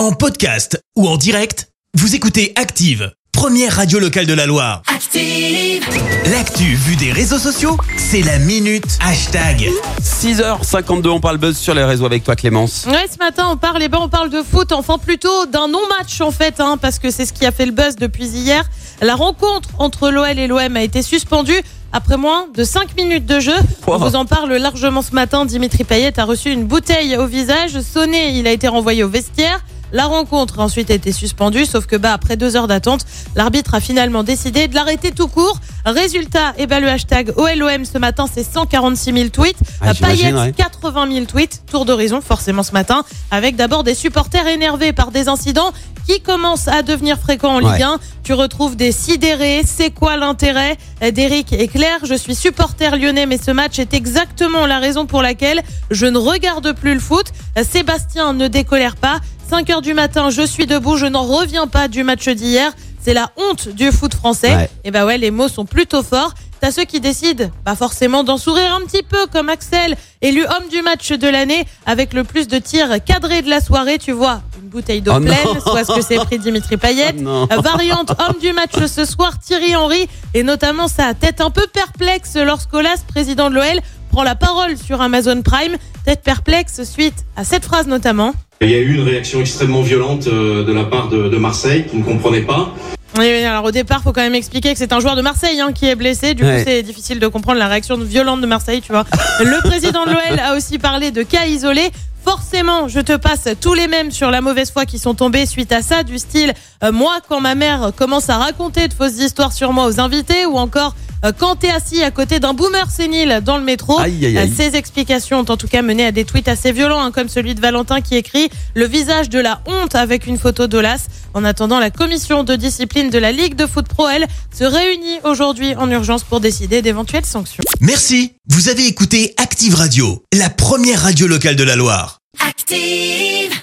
En podcast ou en direct, vous écoutez Active, première radio locale de la Loire. Active. L'actu vue des réseaux sociaux, c'est la minute hashtag. 6h52, on parle buzz sur les réseaux avec toi Clémence. Ouais, ce matin, on parle, eh ben, on parle de foot, enfin plutôt d'un non-match en fait, hein, parce que c'est ce qui a fait le buzz depuis hier. La rencontre entre l'OL et l'OM a été suspendue après moins de 5 minutes de jeu. On vous en parle largement ce matin. Dimitri Payet a reçu une bouteille au visage, sonné, il a été renvoyé au vestiaire. La rencontre a ensuite été suspendue, sauf que bah, après deux heures d'attente, l'arbitre a finalement décidé de l'arrêter tout court. Résultat, eh ben, le hashtag OLOM ce matin, c'est 146 000 tweets. Ah, j'imagine, Payet, ouais. 80 000 tweets, tour d'horizon forcément ce matin, avec d'abord des supporters énervés par des incidents qui commencent à devenir fréquents en Ligue Ouais. 1. Tu retrouves des sidérés, c'est quoi l'intérêt? Euh, d'Eric et Claire Je suis supporter lyonnais, mais ce match est exactement la raison pour laquelle je ne regarde plus le foot. Euh, Sébastien ne décolère pas. 5 heures du matin, je suis debout, je n'en reviens pas du match d'hier. C'est la honte du foot français. Ouais. Et bah ouais, les mots sont plutôt forts. T'as ceux qui décident, pas forcément d'en sourire un petit peu, comme Axel, élu homme du match de l'année, avec le plus de tirs cadrés de la soirée. Tu vois, une bouteille d'eau Oh pleine, soit ce que c'est pris Dimitri Payet. Oh non. Euh, Variante homme du match ce soir, Thierry Henry, et notamment sa tête un peu perplexe lorsqu'Olas, président de l'OL, prend la parole sur Amazon Prime. Tête perplexe suite à cette phrase notamment. Il y a eu une réaction extrêmement violente euh, de la part de, de Marseille qui ne comprenait pas. Oui, alors au départ, faut quand même expliquer que c'est un joueur de Marseille hein, qui est blessé. Du Ouais. coup, c'est difficile de comprendre la réaction violente de Marseille, tu vois. Le président de l'OL a aussi parlé de cas isolés. Forcément, je te passe tous les mêmes sur la mauvaise foi qui sont tombés suite à ça, du style euh, moi quand ma mère commence à raconter de fausses histoires sur moi aux invités, ou encore euh, quand t'es assis à côté d'un boomer sénile dans le métro. Aïe, aïe, aïe. Euh, Ces explications ont en tout cas mené à des tweets assez violents, hein, comme celui de Valentin qui écrit le visage de la honte avec une photo d'Olas. En attendant, la commission de discipline de la Ligue de foot pro, elle, se réunit aujourd'hui en urgence pour décider d'éventuelles sanctions. Merci, vous avez écouté Active Radio, la première radio locale de la Loire. Active.